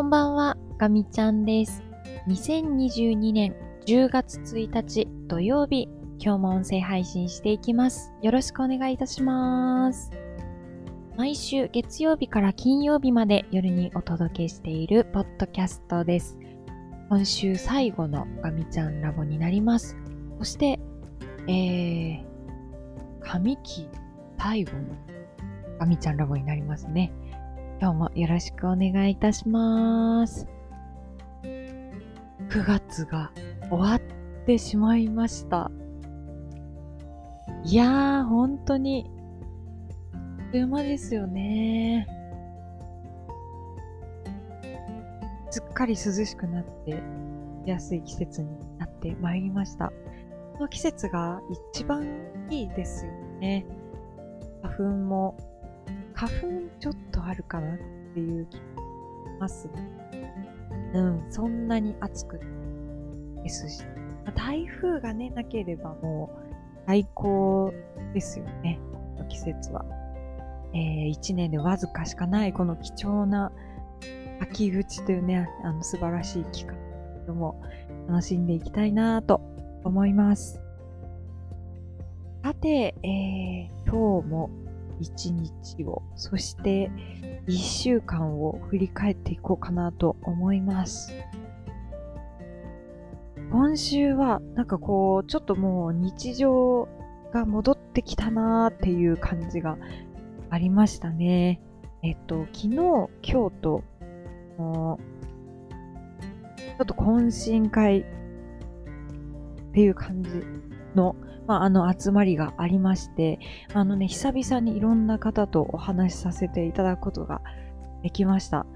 こんばんは、ガミちゃんです。2022年10月1日土曜日、今日も音声配信していきます。よろしくお願いいたします。毎週月曜日から金曜日まで夜にお届けしているポッドキャストです。今週最後のガミちゃんラボになります。そして、えー、上期最後のガミちゃんラボになりますね。今日もよろしくお願いいたします。9月が終わってしまいました。いやー、本当に、あっという間ですよね。すっかり涼しくなって、安い季節になってまいりました。この季節が一番いいですよね。花粉も花粉ちょっとあるかなっていう気がします。うん、そんなに暑くですし、まあ台風がね、なければもう最高ですよね、この季節は。えー、一年でわずかしかないこの貴重な秋口というね、あの素晴らしい期間でも楽しんでいきたいなと思います。さて、えー、今日も一日を、そして一週間を振り返っていこうかなと思います。今週はなんかこう、ちょっともう日常が戻ってきたなーっていう感じがありましたね。えっと、昨日、今日と、ちょっと懇親会っていう感じのまあ、あの集まりがありまして、あのね、久々にいろんな方とお話しさせていただくことができました。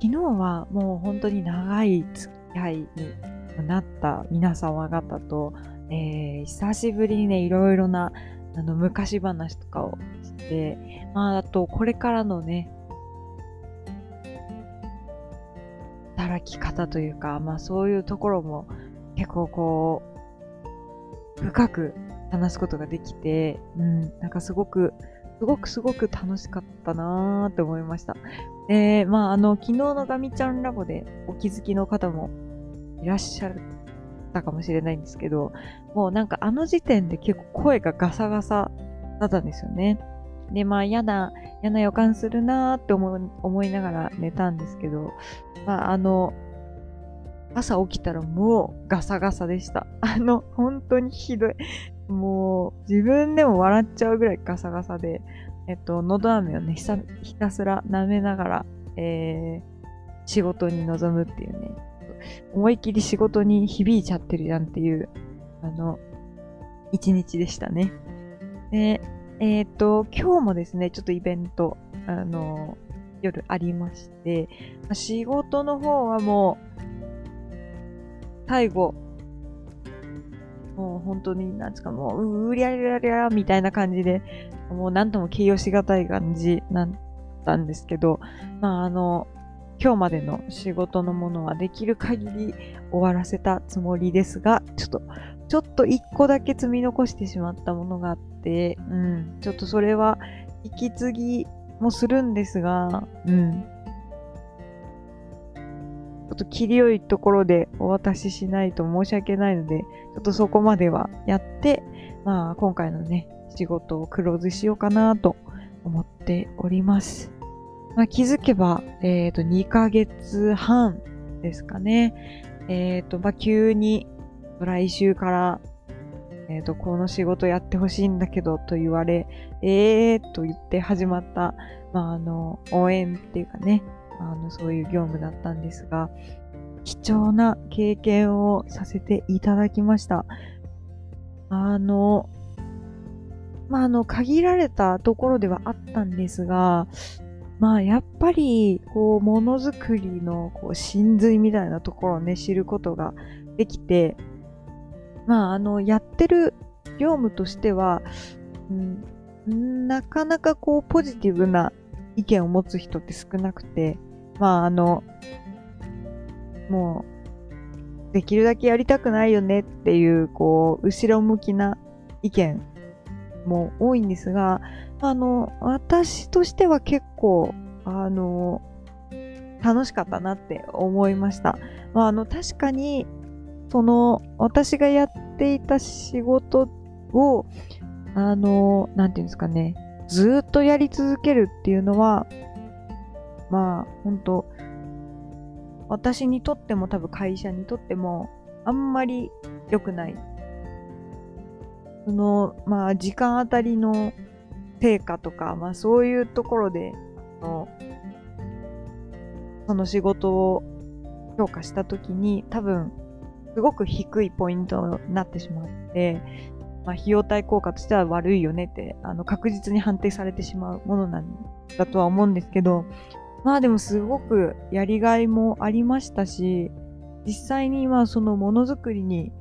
昨日はもう本当に長い付き合いになった皆様方と、えー、久しぶりにね、いろいろなあの昔話とかをして、まあ、あとこれからのね、働き方というか、まあそういうところも結構こう、深く話すことができて、うん、なんかすごく、すごくすごく楽しかったなーって思いました。で、まあ、あの、昨日のガミちゃんラボでお気づきの方もいらっしゃったかもしれないんですけど、もうなんかあの時点で結構声がガサガサだったんですよね。で、まあ嫌な、嫌な予感するなーって思い思いながら寝たんですけど、まああの、朝起きたらもうガサガサでした。あの、本当にひどい。もう自分でも笑っちゃうぐらいガサガサで、えっと、のど飴をね、ひたひたすら舐めながら、えー、仕事に臨むっていうね、思いっきり仕事に響いちゃってるじゃんっていう、あの、一日でしたね。で、えっ、と、今日もですね、ちょっとイベント、あの、夜ありまして、仕事の方はもう、最後、もう本当に、なんつかもう、うりゃりゃりゃみたいな感じで、もうなんとも形容しがたい感じなんだんですけど、まああの、今日までの仕事のものはできる限り終わらせたつもりですが、ちょっと、ちょっと一個だけ積み残してしまったものがあって、うん、ちょっとそれは引き継ぎもするんですが、うん、と切り良いところでお渡ししないと申し訳ないので、ちょっとそこまではやって、まあ今回のね、仕事をクローズしようかなと思っております。まあ気づけば、えっ、と、2ヶ月半ですかね。えっ、と、まあ急に来週から、えっ、と、この仕事やってほしいんだけどと言われ、えーと言って始まった、まああの、応援っていうかね、あの、そういう業務だったんですが、貴重な経験をさせていただきました。あの、まあ、あの、限られたところではあったんですが、まあ、やっぱり、こう、ものづくりの、こう、真髄みたいなところをね、知ることができて、まあ、あの、やってる業務としては、うん、なかなかこう、ポジティブな意見を持つ人って少なくて、まあ、あの、もう、できるだけやりたくないよねっていう、こう、後ろ向きな意見も多いんですが、あの、私としては結構、あの、楽しかったなって思いました。まあ、あの、確かに、その、私がやっていた仕事を、あの、なんていうんですかね、ずっとやり続けるっていうのは、まあ、本当私にとっても多分会社にとっても、あんまり良くない。その、まあ、時間あたりの成果とか、まあ、そういうところで、のその仕事を評価したときに、多分、すごく低いポイントになってしまって、まあ、費用対効果としては悪いよねって、あの、確実に判定されてしまうものなんだとは思うんですけど、まあでもすごくやりがいもありましたし、実際に今そのものづくりに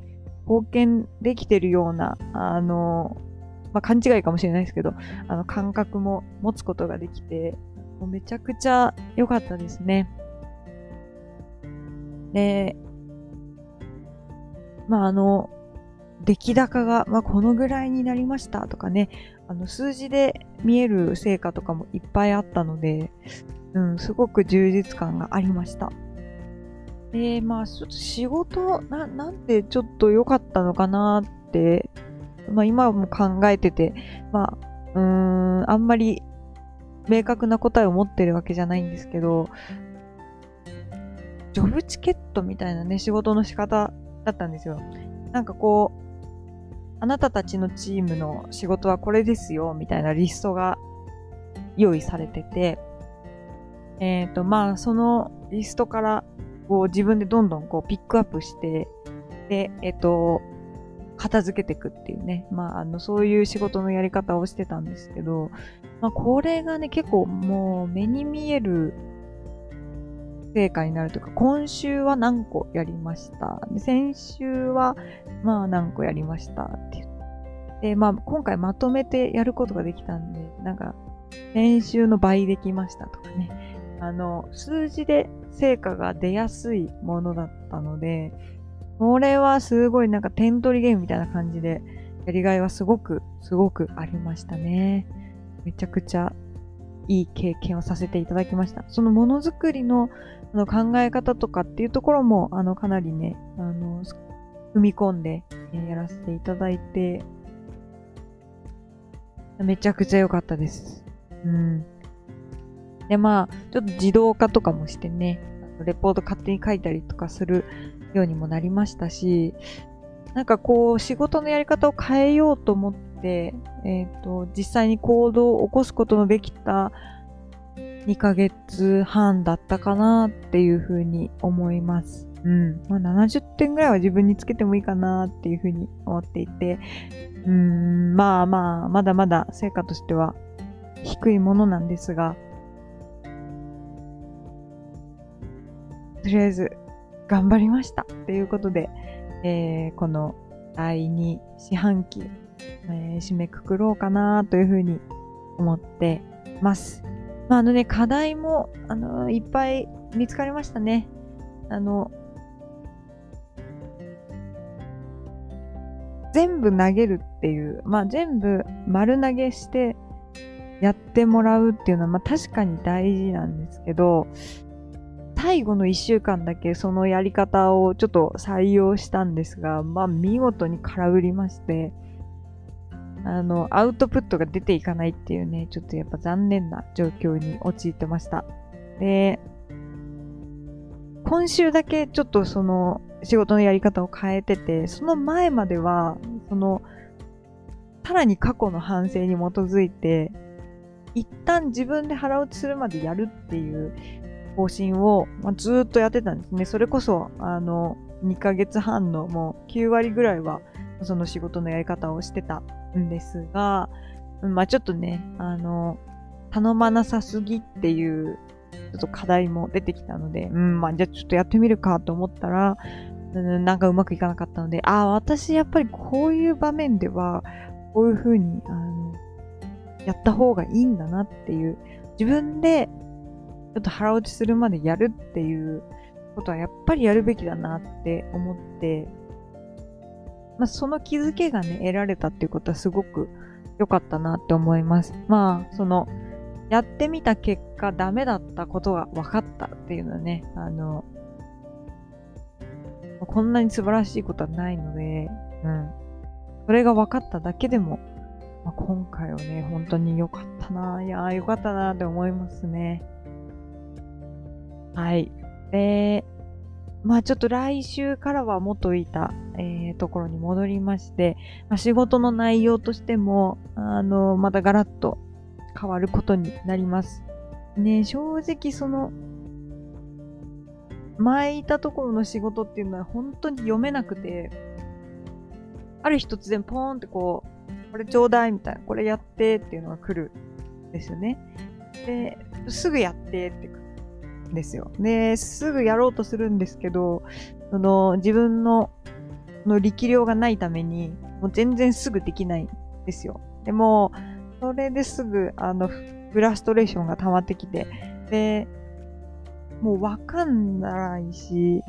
貢献できてるような、あの、まあ、勘違いかもしれないですけど、あの感覚も持つことができて、もうめちゃくちゃ良かったですね。で、まああの、出来高が、まあ、このぐらいになりましたとかね、あの数字で見える成果とかもいっぱいあったので、うん、すごく充実感がありました。で、まあ、ちょっと仕事、な、なんでちょっと良かったのかなって、まあ今も考えてて、まあ、うーん、あんまり明確な答えを持ってるわけじゃないんですけど、ジョブチケットみたいなね、仕事の仕方だったんですよ。なんかこう、あなたたちのチームの仕事はこれですよ、みたいなリストが用意されてて、えっ、ー、と、まあ、そのリストから、こう、自分でどんどんこう、ピックアップして、で、えっ、ー、と、片付けていくっていうね。まあ、あの、そういう仕事のやり方をしてたんですけど、まあ、これがね、結構もう目に見える成果になるというか、今週は何個やりました？で先週は、まあ、何個やりましたって。で、まあ、今回まとめてやることができたんで、なんか、先週の倍できましたとかね。あの、数字で成果が出やすいものだったので、これはすごいなんか点取りゲームみたいな感じで、やりがいはすごく、すごくありましたね。めちゃくちゃいい経験をさせていただきました。そのものづくりのあの考え方とかっていうところも、あの、かなりね、あの、踏み込んで、え、やらせていただいて、めちゃくちゃ良かったです。うん。で、まあ、ちょっと自動化とかもしてね、レポート勝手に書いたりとかするようにもなりましたし、なんかこう、仕事のやり方を変えようと思って、えっ、ー、と、実際に行動を起こすことのできた2ヶ月半だったかなっていうふうに思います。うん。まあ、70点ぐらいは自分につけてもいいかなっていうふうに思っていて、うん、まあまあ、まだまだ成果としては低いものなんですが、とりあえず頑張りましたということで、えー、この第2四半期、えー、締めくくろうかなというふうに思ってます。まあ、あのね、課題も、あの、いっぱい見つかりましたね。あの、全部投げるっていう、まあ全部丸投げしてやってもらうっていうのは、まあ確かに大事なんですけど、最後の1週間だけそのやり方をちょっと採用したんですが、まあ見事に空振りまして、あの、アウトプットが出ていかないっていうね、ちょっとやっぱ残念な状況に陥ってました。で、今週だけちょっとその仕事のやり方を変えてて、その前までは、その、さらに過去の反省に基づいて、一旦自分で腹落ちするまでやるっていう方針を、まあ、ずっとやってたんですね。それこそ、あの、2ヶ月半のもう9割ぐらいは、その仕事のやり方をしてたんですが、まあちょっとね、あの、頼まなさすぎっていう、ちょっと課題も出てきたので、うん、まあじゃあちょっとやってみるかと思ったら、うん、なんかうまくいかなかったので、ああ、私やっぱりこういう場面では、こういう風に、あの、やった方がいいんだなっていう、自分でちょっと腹落ちするまでやるっていうことはやっぱりやるべきだなって思って、まあ、その気づけがね、得られたっていうことはすごく良かったなって思います。まあ、その、やってみた結果ダメだったことが分かったっていうのはね、あの、こんなに素晴らしいことはないので、うん。それが分かっただけでも、まあ、今回はね、本当に良かったな。いやー、良かったなって思いますね。はい。で、まあちょっと来週からは元いた、えー、ところに戻りまして、まあ、仕事の内容としても、あの、またガラッと変わることになります。ね、正直その、前いたところの仕事っていうのは本当に読めなくて、ある日突然ポーンってこう、これちょうだいみたいな、これやってっていうのが来るんですよね。で、すぐやってってですよ。で、すぐやろうとするんですけど、その自分のの力量がないために、もう全然すぐできないんですよ。でも、それですぐ、あの、フラストレーションが溜まってきて、で、もうわかんないし、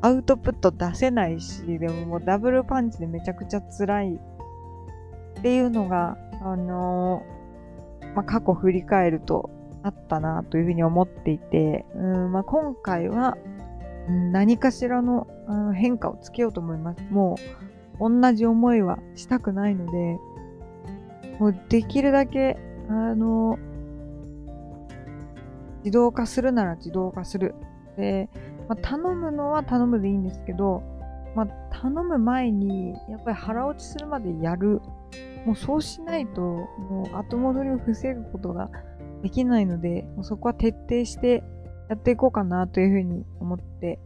アウトプット出せないし、でももうダブルパンチでめちゃくちゃ辛いっていうのが、あのー、まあ、過去振り返るとあったなというふうに思っていて、うんまあ、今回は何かしらの変化をつけようと思います。もう同じ思いはしたくないので、もうできるだけ、あの、自動化するなら自動化する。で、まあ、頼むのは頼むでいいんですけど、まあ、頼む前に、やっぱり腹落ちするまでやる。もうそうしないと、もう後戻りを防ぐことができないので、そこは徹底してやっていこうかなというふうに思って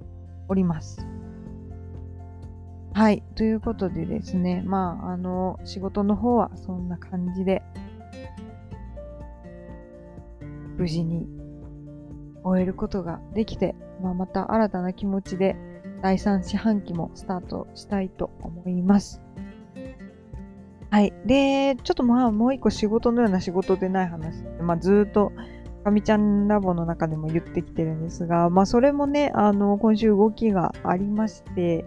おります。はい。ということでですね、まあ、あの、仕事の方はそんな感じで、無事に終えることができて、まあ、また新たな気持ちで第3四半期もスタートしたいと思います。はい。で、ちょっとまあもう一個仕事のような仕事でない話って、まあずっとかみちゃんラボの中でも言ってきてるんですが、まあそれもね、あの、今週動きがありまして、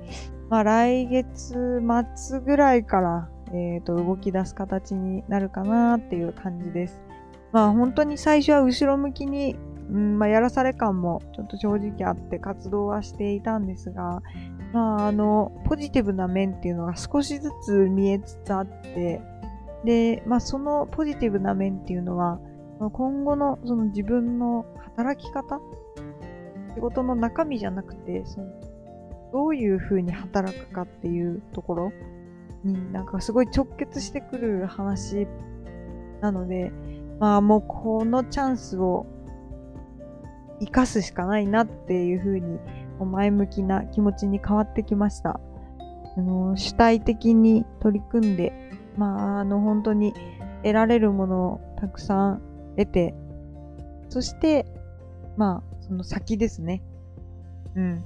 まあ、来月末ぐらいから、えー、と動き出す形になるかなっていう感じです。まあ本当に最初は後ろ向きに、うんまあ、やらされ感もちょっと正直あって活動はしていたんですが、まああの、ポジティブな面っていうのが少しずつ見えつつあって、で、まあそのポジティブな面っていうのは、今後のその自分の働き方仕事の中身じゃなくて、そのどういう風に働くかっていうところになんかすごい直結してくる話なので、まあもうこのチャンスを生かすしかないなっていう風に前向きな気持ちに変わってきました。あの主体的に取り組んで、まああの本当に得られるものをたくさん得て、そして、まあその先ですね。うん。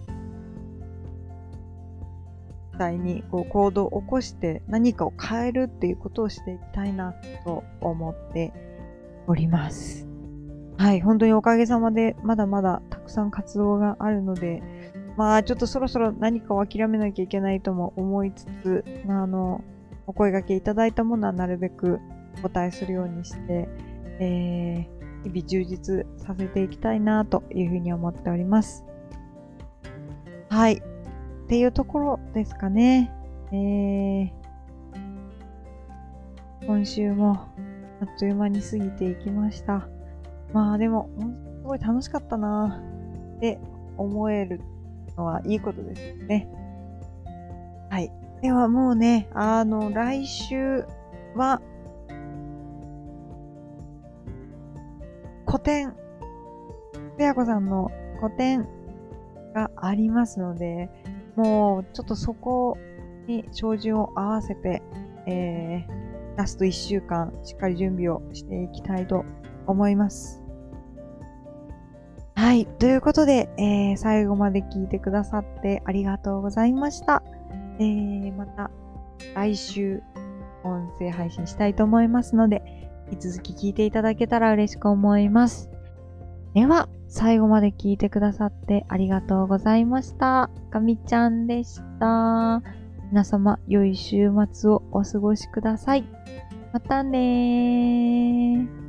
際にこう行動を起こして何かを変えるっていうことをしていきたいなと思っております。はい、本当におかげさまでまだまだたくさん活動があるので、まあちょっとそろそろ何かを諦めなきゃいけないとも思いつつ、まあ、あの、お声掛けいただいたものはなるべくお答えするようにして、えー、日々充実させていきたいなというふうに思っております。はい。っていうところですかね。えー、今週もあっという間に過ぎていきました。まあでも、すごい楽しかったなって思えるのはいいことですよね。はい。ではもうね、あの、来週は、古典、ペアコさんの古典がありますので、もうちょっとそこに照準を合わせて、えー、ラスト1週間しっかり準備をしていきたいと思います。はい。ということで、えー、最後まで聞いてくださってありがとうございました。えー、また来週音声配信したいと思いますので、引き続き聞いていただけたら嬉しく思います。では、最後まで聞いてくださってありがとうございました。かみちゃんでした。皆様、良い週末をお過ごしください。またねー。